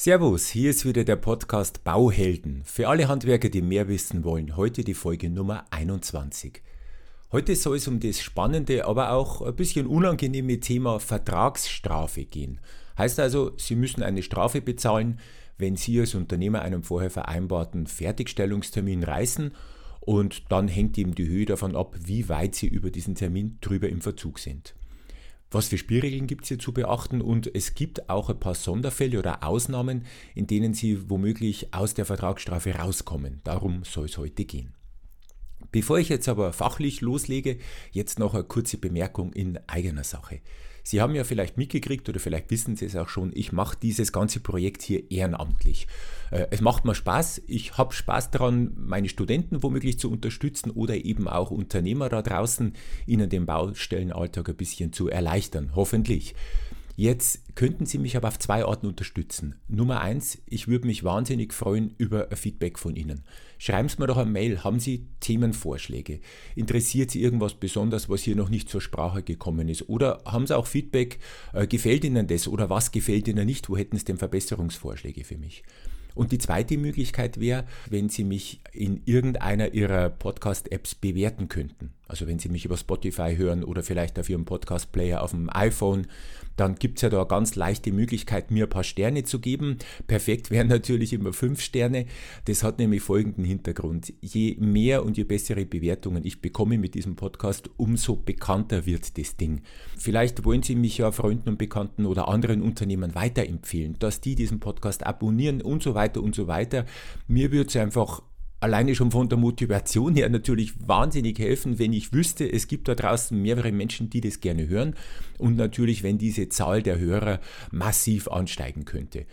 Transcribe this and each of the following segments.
Servus, hier ist wieder der Podcast Bauhelden. Für alle Handwerker, die mehr wissen wollen, heute die Folge Nummer 21. Heute soll es um das spannende, aber auch ein bisschen unangenehme Thema Vertragsstrafe gehen. Heißt also, Sie müssen eine Strafe bezahlen, wenn Sie als Unternehmer einen vorher vereinbarten Fertigstellungstermin reißen und dann hängt eben die Höhe davon ab, wie weit Sie über diesen Termin drüber im Verzug sind. Was für Spielregeln gibt es hier zu beachten und es gibt auch ein paar Sonderfälle oder Ausnahmen, in denen Sie womöglich aus der Vertragsstrafe rauskommen. Darum soll es heute gehen. Bevor ich jetzt aber fachlich loslege, jetzt noch eine kurze Bemerkung in eigener Sache. Sie haben ja vielleicht mitgekriegt oder vielleicht wissen Sie es auch schon, ich mache dieses ganze Projekt hier ehrenamtlich. Äh, es macht mir Spaß, ich habe Spaß daran, meine Studenten womöglich zu unterstützen oder eben auch Unternehmer da draußen, ihnen den Baustellenalltag ein bisschen zu erleichtern, hoffentlich. Jetzt könnten Sie mich aber auf zwei Arten unterstützen. Nummer eins, ich würde mich wahnsinnig freuen über Feedback von Ihnen. Schreiben Sie mir doch eine Mail, haben Sie Themenvorschläge? Interessiert Sie irgendwas besonders, was hier noch nicht zur Sprache gekommen ist? Oder haben Sie auch Feedback, äh, gefällt Ihnen das oder was gefällt Ihnen nicht? Wo hätten Sie denn Verbesserungsvorschläge für mich? Und die zweite Möglichkeit wäre, wenn Sie mich in irgendeiner Ihrer Podcast-Apps bewerten könnten. Also wenn Sie mich über Spotify hören oder vielleicht auf Ihrem Podcast-Player auf dem iPhone, dann gibt es ja da eine ganz leichte Möglichkeit, mir ein paar Sterne zu geben. Perfekt wären natürlich immer fünf Sterne. Das hat nämlich folgenden Hintergrund. Je mehr und je bessere Bewertungen ich bekomme mit diesem Podcast, umso bekannter wird das Ding. Vielleicht wollen Sie mich ja Freunden und Bekannten oder anderen Unternehmen weiterempfehlen, dass die diesen Podcast abonnieren und so weiter und so weiter. Mir würde es einfach alleine schon von der Motivation her natürlich wahnsinnig helfen, wenn ich wüsste, es gibt da draußen mehrere Menschen, die das gerne hören und natürlich, wenn diese Zahl der Hörer massiv ansteigen könnte.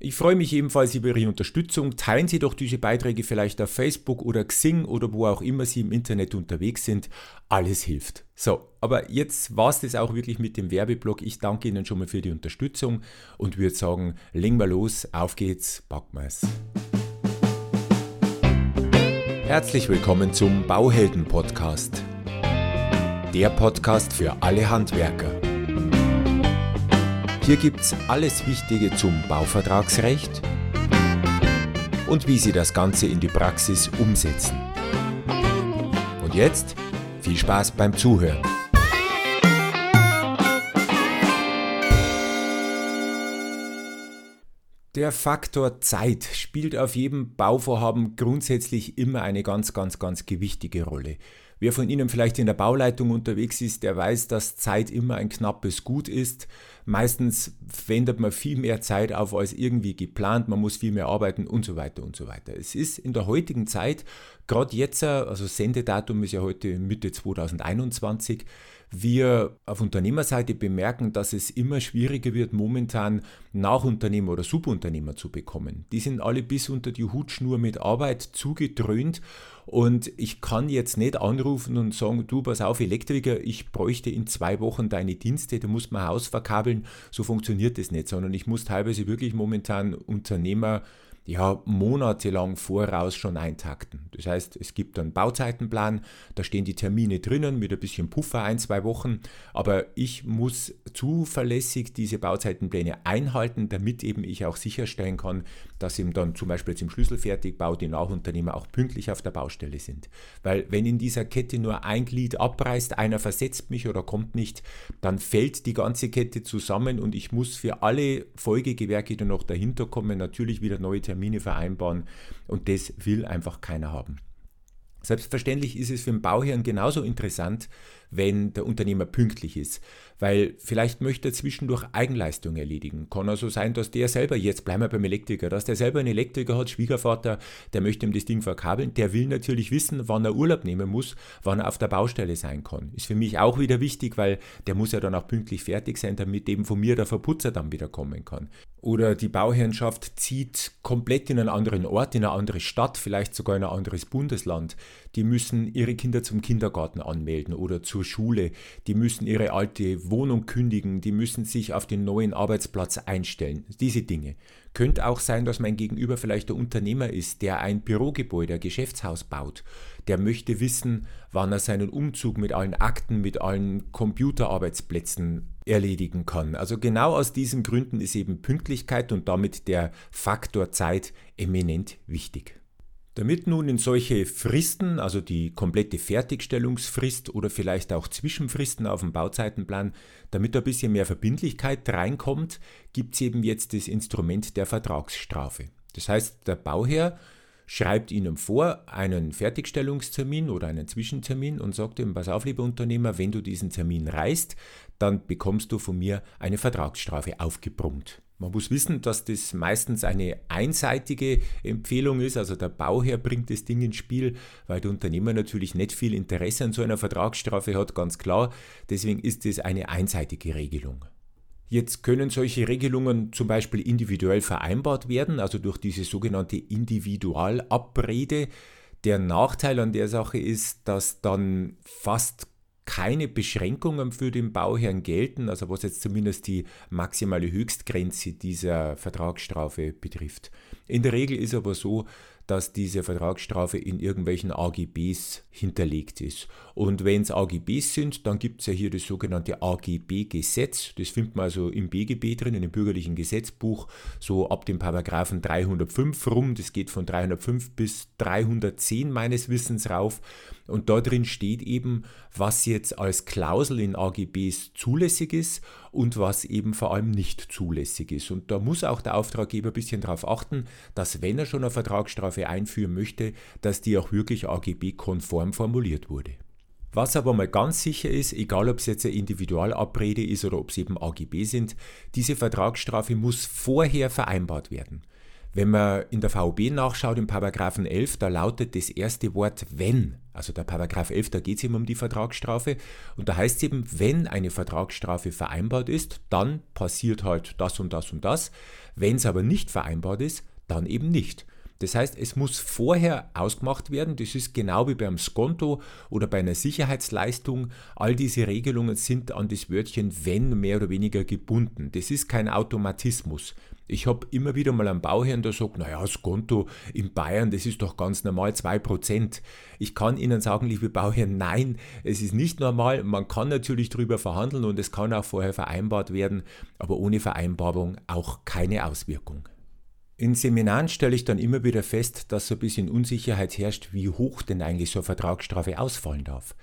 Ich freue mich ebenfalls über Ihre Unterstützung. Teilen Sie doch diese Beiträge vielleicht auf Facebook oder Xing oder wo auch immer Sie im Internet unterwegs sind. Alles hilft. So, aber jetzt war es das auch wirklich mit dem Werbeblock. Ich danke Ihnen schon mal für die Unterstützung und würde sagen, legen wir los, auf geht's, packen wir's. Herzlich willkommen zum Bauhelden Podcast. Der Podcast für alle Handwerker. Hier gibt's alles Wichtige zum Bauvertragsrecht und wie Sie das Ganze in die Praxis umsetzen. Und jetzt viel Spaß beim Zuhören. Der Faktor Zeit spielt auf jedem Bauvorhaben grundsätzlich immer eine ganz, ganz, ganz gewichtige Rolle. Wer von Ihnen vielleicht in der Bauleitung unterwegs ist, der weiß, dass Zeit immer ein knappes Gut ist. Meistens wendet man viel mehr Zeit auf als irgendwie geplant, man muss viel mehr arbeiten und so weiter und so weiter. Es ist in der heutigen Zeit, gerade jetzt, also Sendedatum ist ja heute Mitte 2021, wir auf Unternehmerseite bemerken, dass es immer schwieriger wird, momentan Nachunternehmer oder Subunternehmer zu bekommen. Die sind alle bis unter die Hutschnur mit Arbeit zugedröhnt und ich kann jetzt nicht anrufen und sagen, du, pass auf, Elektriker, ich bräuchte in zwei Wochen deine Dienste, du musst mein Haus verkabeln. So funktioniert das nicht, sondern ich muss teilweise wirklich momentan Unternehmer ja, monatelang voraus schon eintakten. Das heißt, es gibt einen Bauzeitenplan, da stehen die Termine drinnen mit ein bisschen Puffer, ein, zwei Wochen, aber ich muss zuverlässig diese Bauzeitenpläne einhalten, damit eben ich auch sicherstellen kann, dass eben dann zum Beispiel zum Schlüsselfertigbau die Nachunternehmer auch pünktlich auf der Baustelle sind. Weil wenn in dieser Kette nur ein Glied abreißt, einer versetzt mich oder kommt nicht, dann fällt die ganze Kette zusammen und ich muss für alle Folgegewerke, die noch dahinter kommen, natürlich wieder neue Termine vereinbaren und das will einfach keiner haben. Selbstverständlich ist es für den Bauherrn genauso interessant, wenn der Unternehmer pünktlich ist, weil vielleicht möchte er zwischendurch Eigenleistung erledigen. Kann also sein, dass der selber, jetzt bleiben wir beim Elektriker, dass der selber einen Elektriker hat, Schwiegervater, der möchte ihm das Ding verkabeln, der will natürlich wissen, wann er Urlaub nehmen muss, wann er auf der Baustelle sein kann. Ist für mich auch wieder wichtig, weil der muss ja dann auch pünktlich fertig sein, damit eben von mir der Verputzer dann wieder kommen kann. Oder die Bauherrschaft zieht komplett in einen anderen Ort, in eine andere Stadt, vielleicht sogar in ein anderes Bundesland. Die müssen ihre Kinder zum Kindergarten anmelden oder zur Schule. Die müssen ihre alte Wohnung kündigen. Die müssen sich auf den neuen Arbeitsplatz einstellen. Diese Dinge Könnte auch sein, dass mein Gegenüber vielleicht der Unternehmer ist, der ein Bürogebäude, ein Geschäftshaus baut. Der möchte wissen, wann er seinen Umzug mit allen Akten, mit allen Computerarbeitsplätzen erledigen kann. Also genau aus diesen Gründen ist eben Pünktlichkeit und damit der Faktor Zeit eminent wichtig. Damit nun in solche Fristen, also die komplette Fertigstellungsfrist oder vielleicht auch Zwischenfristen auf dem Bauzeitenplan, damit ein bisschen mehr Verbindlichkeit reinkommt, gibt es eben jetzt das Instrument der Vertragsstrafe. Das heißt, der Bauherr schreibt Ihnen vor einen Fertigstellungstermin oder einen Zwischentermin und sagt ihm, pass auf, lieber Unternehmer, wenn du diesen Termin reißt, dann bekommst du von mir eine Vertragsstrafe aufgebrummt. Man muss wissen, dass das meistens eine einseitige Empfehlung ist. Also der Bauherr bringt das Ding ins Spiel, weil der Unternehmer natürlich nicht viel Interesse an so einer Vertragsstrafe hat, ganz klar. Deswegen ist es eine einseitige Regelung. Jetzt können solche Regelungen zum Beispiel individuell vereinbart werden, also durch diese sogenannte Individualabrede. Der Nachteil an der Sache ist, dass dann fast keine Beschränkungen für den Bauherrn gelten, also was jetzt zumindest die maximale Höchstgrenze dieser Vertragsstrafe betrifft. In der Regel ist aber so, dass diese Vertragsstrafe in irgendwelchen AGBs hinterlegt ist. Und wenn es AGBs sind, dann gibt es ja hier das sogenannte AGB-Gesetz. Das findet man also im BGB drin, in dem bürgerlichen Gesetzbuch, so ab dem Paragraphen 305 rum. Das geht von 305 bis 310 meines Wissens rauf. Und da drin steht eben, was jetzt als Klausel in AGBs zulässig ist und was eben vor allem nicht zulässig ist. Und da muss auch der Auftraggeber ein bisschen darauf achten, dass wenn er schon eine Vertragsstrafe einführen möchte, dass die auch wirklich AGB-konform formuliert wurde. Was aber mal ganz sicher ist, egal ob es jetzt eine Individualabrede ist oder ob es eben AGB sind, diese Vertragsstrafe muss vorher vereinbart werden. Wenn man in der VOB nachschaut, im Paragraphen 11, da lautet das erste Wort wenn. Also der Paragraph 11, da geht es eben um die Vertragsstrafe. Und da heißt es eben, wenn eine Vertragsstrafe vereinbart ist, dann passiert halt das und das und das. Wenn es aber nicht vereinbart ist, dann eben nicht. Das heißt, es muss vorher ausgemacht werden. Das ist genau wie beim Skonto oder bei einer Sicherheitsleistung. All diese Regelungen sind an das Wörtchen wenn mehr oder weniger gebunden. Das ist kein Automatismus. Ich habe immer wieder mal einen Bauherrn, der sagt, naja, das Konto in Bayern, das ist doch ganz normal, 2%. Ich kann Ihnen sagen, liebe Bauherren, nein, es ist nicht normal. Man kann natürlich darüber verhandeln und es kann auch vorher vereinbart werden, aber ohne Vereinbarung auch keine Auswirkung. In Seminaren stelle ich dann immer wieder fest, dass so ein bisschen Unsicherheit herrscht, wie hoch denn eigentlich so eine Vertragsstrafe ausfallen darf.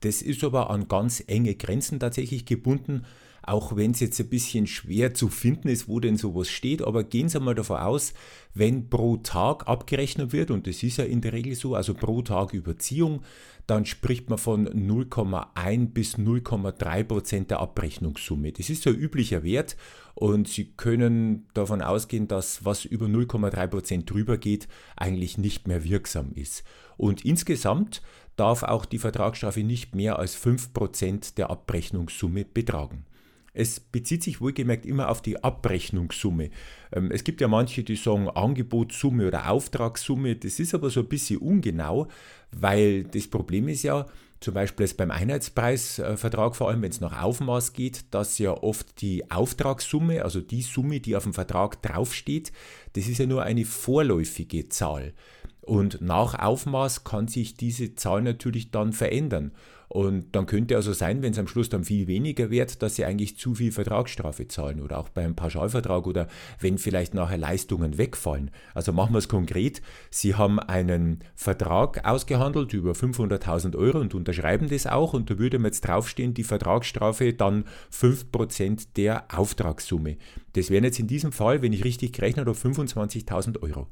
Das ist aber an ganz enge Grenzen tatsächlich gebunden auch wenn es jetzt ein bisschen schwer zu finden ist, wo denn sowas steht, aber gehen Sie mal davon aus, wenn pro Tag abgerechnet wird, und das ist ja in der Regel so, also pro Tag Überziehung, dann spricht man von 0,1 bis 0,3 Prozent der Abrechnungssumme. Das ist so ein üblicher Wert und Sie können davon ausgehen, dass was über 0,3 Prozent drüber geht, eigentlich nicht mehr wirksam ist. Und insgesamt darf auch die Vertragsstrafe nicht mehr als 5 Prozent der Abrechnungssumme betragen. Es bezieht sich wohlgemerkt immer auf die Abrechnungssumme. Ähm, es gibt ja manche, die sagen Angebotssumme oder Auftragssumme. Das ist aber so ein bisschen ungenau, weil das Problem ist ja, zum Beispiel beim Einheitspreisvertrag, vor allem wenn es nach Aufmaß geht, dass ja oft die Auftragssumme, also die Summe, die auf dem Vertrag draufsteht, das ist ja nur eine vorläufige Zahl. Und nach Aufmaß kann sich diese Zahl natürlich dann verändern. Und dann könnte also sein, wenn es am Schluss dann viel weniger wird, dass sie eigentlich zu viel Vertragsstrafe zahlen oder auch beim Pauschalvertrag oder wenn vielleicht nachher Leistungen wegfallen. Also machen wir es konkret. Sie haben einen Vertrag ausgehandelt über 500.000 Euro und unterschreiben das auch und da würde man jetzt draufstehen, die Vertragsstrafe dann 5% der Auftragssumme. Das wären jetzt in diesem Fall, wenn ich richtig gerechnet habe, 25.000 Euro.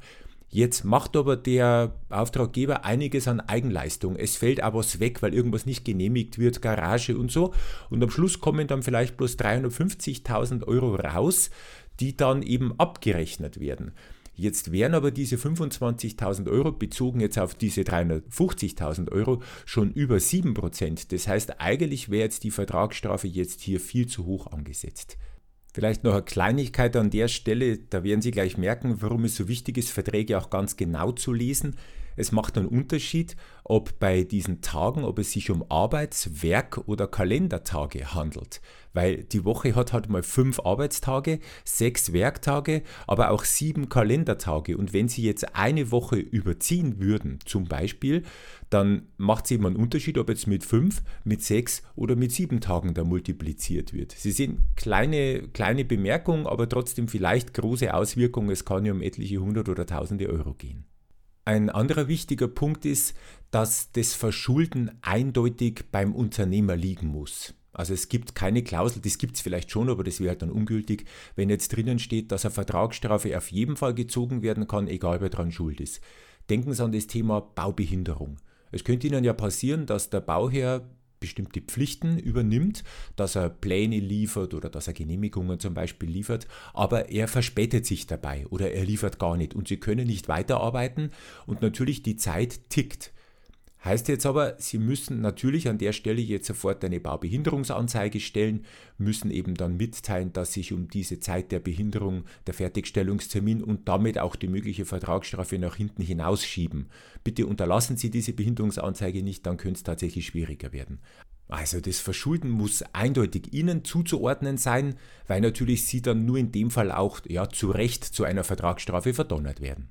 Jetzt macht aber der Auftraggeber einiges an Eigenleistung. Es fällt aber was weg, weil irgendwas nicht genehmigt wird, Garage und so. Und am Schluss kommen dann vielleicht bloß 350.000 Euro raus, die dann eben abgerechnet werden. Jetzt wären aber diese 25.000 Euro bezogen jetzt auf diese 350.000 Euro schon über 7%. Das heißt, eigentlich wäre jetzt die Vertragsstrafe jetzt hier viel zu hoch angesetzt. Vielleicht noch eine Kleinigkeit an der Stelle, da werden Sie gleich merken, warum es so wichtig ist, Verträge auch ganz genau zu lesen. Es macht einen Unterschied, ob bei diesen Tagen, ob es sich um Arbeits-, Werk- oder Kalendertage handelt. Weil die Woche hat halt mal fünf Arbeitstage, sechs Werktage, aber auch sieben Kalendertage. Und wenn Sie jetzt eine Woche überziehen würden, zum Beispiel, dann macht es eben einen Unterschied, ob jetzt mit fünf, mit sechs oder mit sieben Tagen da multipliziert wird. Sie sehen kleine, kleine Bemerkungen, aber trotzdem vielleicht große Auswirkungen. Es kann ja um etliche hundert oder tausende Euro gehen. Ein anderer wichtiger Punkt ist, dass das Verschulden eindeutig beim Unternehmer liegen muss. Also es gibt keine Klausel, das gibt es vielleicht schon, aber das wäre halt dann ungültig, wenn jetzt drinnen steht, dass eine Vertragsstrafe auf jeden Fall gezogen werden kann, egal wer daran schuld ist. Denken Sie an das Thema Baubehinderung. Es könnte Ihnen ja passieren, dass der Bauherr bestimmte Pflichten übernimmt, dass er Pläne liefert oder dass er Genehmigungen zum Beispiel liefert, aber er verspätet sich dabei oder er liefert gar nicht und Sie können nicht weiterarbeiten und natürlich die Zeit tickt. Heißt jetzt aber, Sie müssen natürlich an der Stelle jetzt sofort eine Baubehinderungsanzeige stellen, müssen eben dann mitteilen, dass sich um diese Zeit der Behinderung der Fertigstellungstermin und damit auch die mögliche Vertragsstrafe nach hinten hinausschieben. Bitte unterlassen Sie diese Behinderungsanzeige nicht, dann könnte es tatsächlich schwieriger werden. Also das Verschulden muss eindeutig Ihnen zuzuordnen sein, weil natürlich Sie dann nur in dem Fall auch ja, zu Recht zu einer Vertragsstrafe verdonnert werden.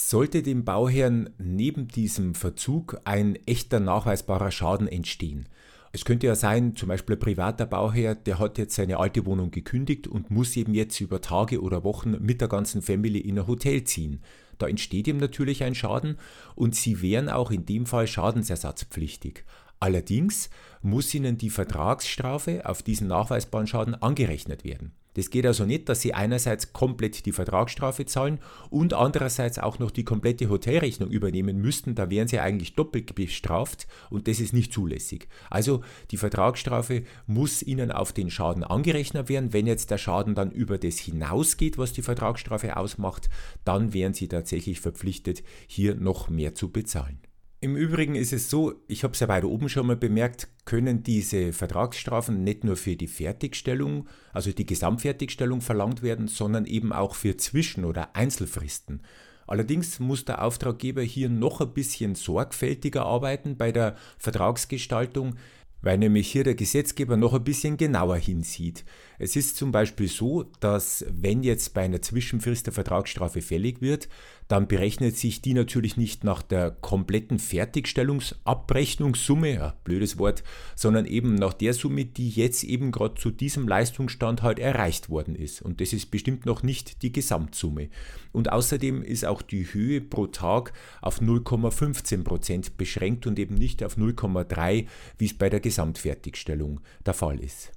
Sollte dem Bauherrn neben diesem Verzug ein echter nachweisbarer Schaden entstehen, es könnte ja sein, zum Beispiel ein privater Bauherr, der hat jetzt seine alte Wohnung gekündigt und muss eben jetzt über Tage oder Wochen mit der ganzen Family in ein Hotel ziehen. Da entsteht ihm natürlich ein Schaden und sie wären auch in dem Fall schadensersatzpflichtig. Allerdings muss ihnen die Vertragsstrafe auf diesen nachweisbaren Schaden angerechnet werden. Das geht also nicht, dass sie einerseits komplett die Vertragsstrafe zahlen und andererseits auch noch die komplette Hotelrechnung übernehmen müssten. Da wären sie eigentlich doppelt bestraft und das ist nicht zulässig. Also die Vertragsstrafe muss ihnen auf den Schaden angerechnet werden. Wenn jetzt der Schaden dann über das hinausgeht, was die Vertragsstrafe ausmacht, dann wären sie tatsächlich verpflichtet, hier noch mehr zu bezahlen. Im Übrigen ist es so, ich habe es ja weiter oben schon mal bemerkt, können diese Vertragsstrafen nicht nur für die Fertigstellung, also die Gesamtfertigstellung verlangt werden, sondern eben auch für Zwischen- oder Einzelfristen. Allerdings muss der Auftraggeber hier noch ein bisschen sorgfältiger arbeiten bei der Vertragsgestaltung, weil nämlich hier der Gesetzgeber noch ein bisschen genauer hinsieht. Es ist zum Beispiel so, dass wenn jetzt bei einer Zwischenfrist der Vertragsstrafe fällig wird, dann berechnet sich die natürlich nicht nach der kompletten Fertigstellungsabrechnungssumme, ja, blödes Wort, sondern eben nach der Summe, die jetzt eben gerade zu diesem Leistungsstand halt erreicht worden ist. Und das ist bestimmt noch nicht die Gesamtsumme. Und außerdem ist auch die Höhe pro Tag auf 0,15 Prozent beschränkt und eben nicht auf 0,3, wie es bei der Gesamtfertigstellung der Fall ist.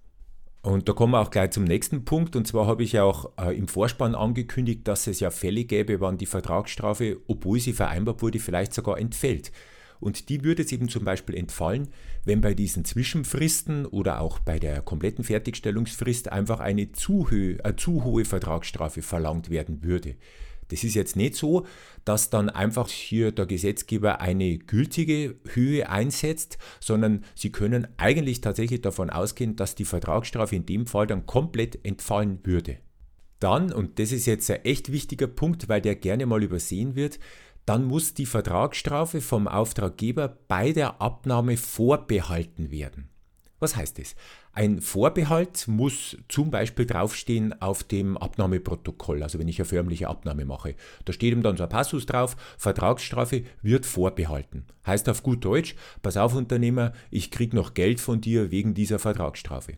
Und da kommen wir auch gleich zum nächsten Punkt. Und zwar habe ich ja auch äh, im Vorspann angekündigt, dass es ja Fälle gäbe, wann die Vertragsstrafe, obwohl sie vereinbart wurde, vielleicht sogar entfällt. Und die würde es eben zum Beispiel entfallen, wenn bei diesen Zwischenfristen oder auch bei der kompletten Fertigstellungsfrist einfach eine zu, äh, zu hohe Vertragsstrafe verlangt werden würde. Das ist jetzt nicht so, dass dann einfach hier der Gesetzgeber eine gültige Höhe einsetzt, sondern Sie können eigentlich tatsächlich davon ausgehen, dass die Vertragsstrafe in dem Fall dann komplett entfallen würde. Dann, und das ist jetzt ein echt wichtiger Punkt, weil der gerne mal übersehen wird, dann muss die Vertragsstrafe vom Auftraggeber bei der Abnahme vorbehalten werden. Was heißt das? Ein Vorbehalt muss zum Beispiel draufstehen auf dem Abnahmeprotokoll, also wenn ich eine förmliche Abnahme mache. Da steht ihm dann so ein Passus drauf, Vertragsstrafe wird vorbehalten. Heißt auf gut Deutsch, pass auf Unternehmer, ich krieg noch Geld von dir wegen dieser Vertragsstrafe.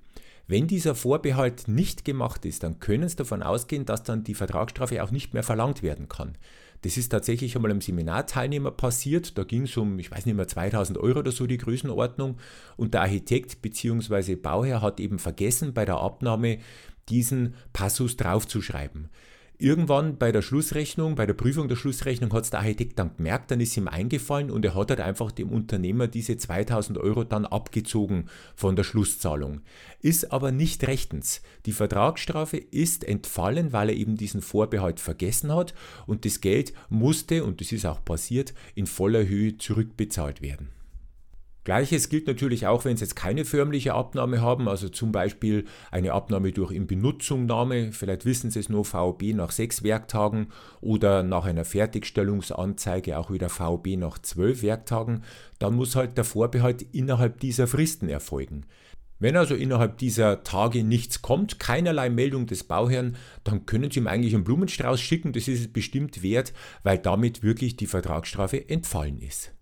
Wenn dieser Vorbehalt nicht gemacht ist, dann können Sie davon ausgehen, dass dann die Vertragsstrafe auch nicht mehr verlangt werden kann. Das ist tatsächlich einmal einem Seminarteilnehmer passiert. Da ging es um, ich weiß nicht mehr, 2000 Euro oder so die Größenordnung. Und der Architekt bzw. Bauherr hat eben vergessen, bei der Abnahme diesen Passus draufzuschreiben. Irgendwann bei der Schlussrechnung, bei der Prüfung der Schlussrechnung hat es der Architekt dann gemerkt, dann ist ihm eingefallen und er hat halt einfach dem Unternehmer diese 2000 Euro dann abgezogen von der Schlusszahlung. Ist aber nicht rechtens. Die Vertragsstrafe ist entfallen, weil er eben diesen Vorbehalt vergessen hat und das Geld musste, und das ist auch passiert, in voller Höhe zurückbezahlt werden. Gleiches gilt natürlich auch, wenn Sie jetzt keine förmliche Abnahme haben, also zum Beispiel eine Abnahme durch Inbenutznahme, vielleicht wissen Sie es nur VOB nach sechs Werktagen oder nach einer Fertigstellungsanzeige auch wieder VOB nach zwölf Werktagen, dann muss halt der Vorbehalt innerhalb dieser Fristen erfolgen. Wenn also innerhalb dieser Tage nichts kommt, keinerlei Meldung des Bauherrn, dann können Sie ihm eigentlich einen Blumenstrauß schicken, das ist es bestimmt wert, weil damit wirklich die Vertragsstrafe entfallen ist.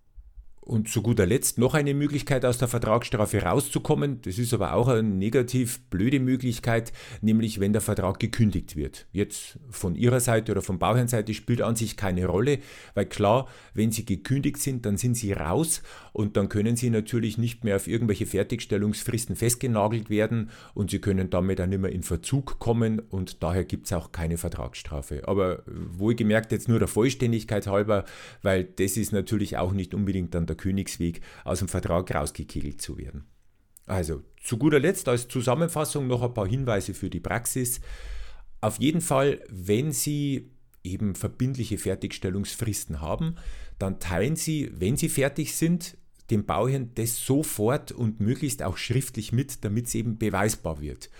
Und zu guter Letzt noch eine Möglichkeit, aus der Vertragsstrafe rauszukommen. Das ist aber auch eine negativ blöde Möglichkeit, nämlich wenn der Vertrag gekündigt wird. Jetzt von Ihrer Seite oder von Bauherrnseite spielt an sich keine Rolle, weil klar, wenn Sie gekündigt sind, dann sind Sie raus und dann können Sie natürlich nicht mehr auf irgendwelche Fertigstellungsfristen festgenagelt werden und Sie können damit auch nicht mehr in Verzug kommen und daher gibt es auch keine Vertragsstrafe. Aber wohlgemerkt jetzt nur der Vollständigkeit halber, weil das ist natürlich auch nicht unbedingt dann der Königsweg, aus dem Vertrag rausgekegelt zu werden. Also, zu guter Letzt als Zusammenfassung noch ein paar Hinweise für die Praxis. Auf jeden Fall, wenn Sie eben verbindliche Fertigstellungsfristen haben, dann teilen Sie, wenn Sie fertig sind, dem Bauherrn das sofort und möglichst auch schriftlich mit, damit es eben beweisbar wird.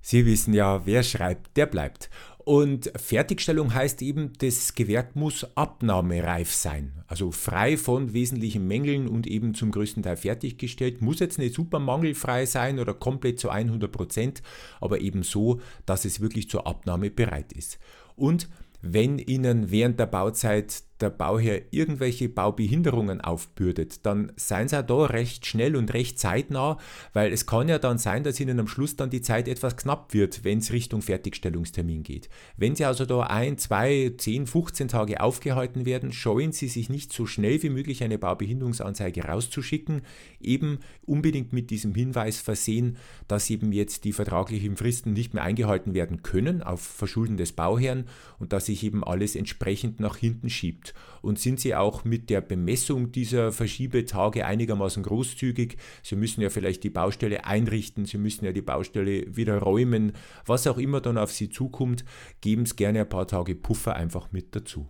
Sie wissen ja, wer schreibt, der bleibt. Und Fertigstellung heißt eben, das Gewerk muss abnahmereif sein, also frei von wesentlichen Mängeln und eben zum größten Teil fertiggestellt. Muss jetzt nicht super mangelfrei sein oder komplett zu 100 Prozent, aber eben so, dass es wirklich zur Abnahme bereit ist. Und wenn Ihnen während der Bauzeit der Bauherr irgendwelche Baubehinderungen aufbürdet, dann seien Sie auch da recht schnell und recht zeitnah, weil es kann ja dann sein, dass Ihnen am Schluss dann die Zeit etwas knapp wird, wenn es Richtung Fertigstellungstermin geht. Wenn Sie also da ein, zwei, zehn, 15 Tage aufgehalten werden, scheuen Sie sich nicht so schnell wie möglich eine Baubehinderungsanzeige rauszuschicken, eben unbedingt mit diesem Hinweis versehen, dass eben jetzt die vertraglichen Fristen nicht mehr eingehalten werden können auf Verschulden des Bauherrn und dass sich eben alles entsprechend nach hinten schiebt. Und sind Sie auch mit der Bemessung dieser Verschiebetage einigermaßen großzügig? Sie müssen ja vielleicht die Baustelle einrichten, Sie müssen ja die Baustelle wieder räumen, was auch immer dann auf Sie zukommt, geben Sie gerne ein paar Tage Puffer einfach mit dazu.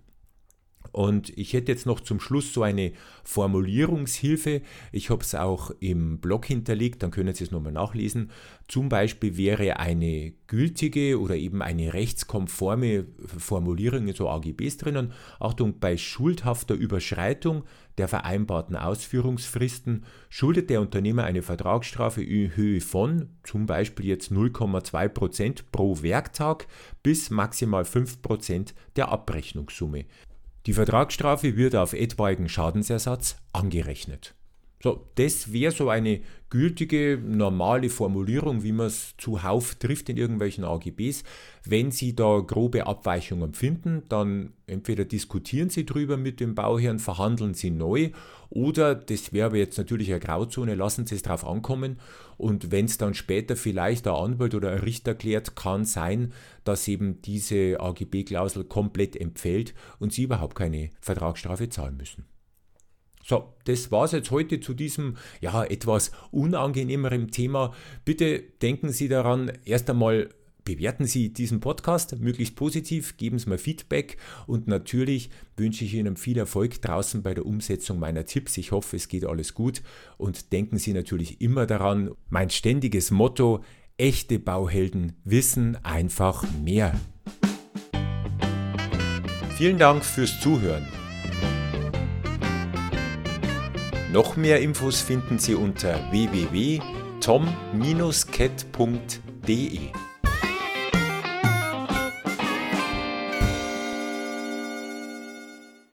Und ich hätte jetzt noch zum Schluss so eine Formulierungshilfe. Ich habe es auch im Blog hinterlegt, dann können Sie es nochmal nachlesen. Zum Beispiel wäre eine gültige oder eben eine rechtskonforme Formulierung in so AGBs drinnen. Achtung, bei schuldhafter Überschreitung der vereinbarten Ausführungsfristen schuldet der Unternehmer eine Vertragsstrafe in Höhe von zum Beispiel jetzt 0,2% pro Werktag bis maximal 5% der Abrechnungssumme. Die Vertragsstrafe wird auf etwaigen Schadensersatz angerechnet. So, das wäre so eine gültige, normale Formulierung, wie man es zuhauf trifft in irgendwelchen AGBs. Wenn Sie da grobe Abweichungen finden, dann entweder diskutieren Sie drüber mit dem Bauherrn, verhandeln Sie neu oder, das wäre aber jetzt natürlich eine Grauzone, lassen Sie es drauf ankommen und wenn es dann später vielleicht ein Anwalt oder ein Richter klärt, kann sein, dass eben diese AGB-Klausel komplett empfällt und Sie überhaupt keine Vertragsstrafe zahlen müssen. So, das war es jetzt heute zu diesem ja etwas unangenehmeren Thema. Bitte denken Sie daran, erst einmal bewerten Sie diesen Podcast möglichst positiv, geben Sie mir Feedback und natürlich wünsche ich Ihnen viel Erfolg draußen bei der Umsetzung meiner Tipps. Ich hoffe, es geht alles gut und denken Sie natürlich immer daran, mein ständiges Motto, echte Bauhelden wissen einfach mehr. Vielen Dank fürs Zuhören. Noch mehr Infos finden Sie unter www.tom-cat.de.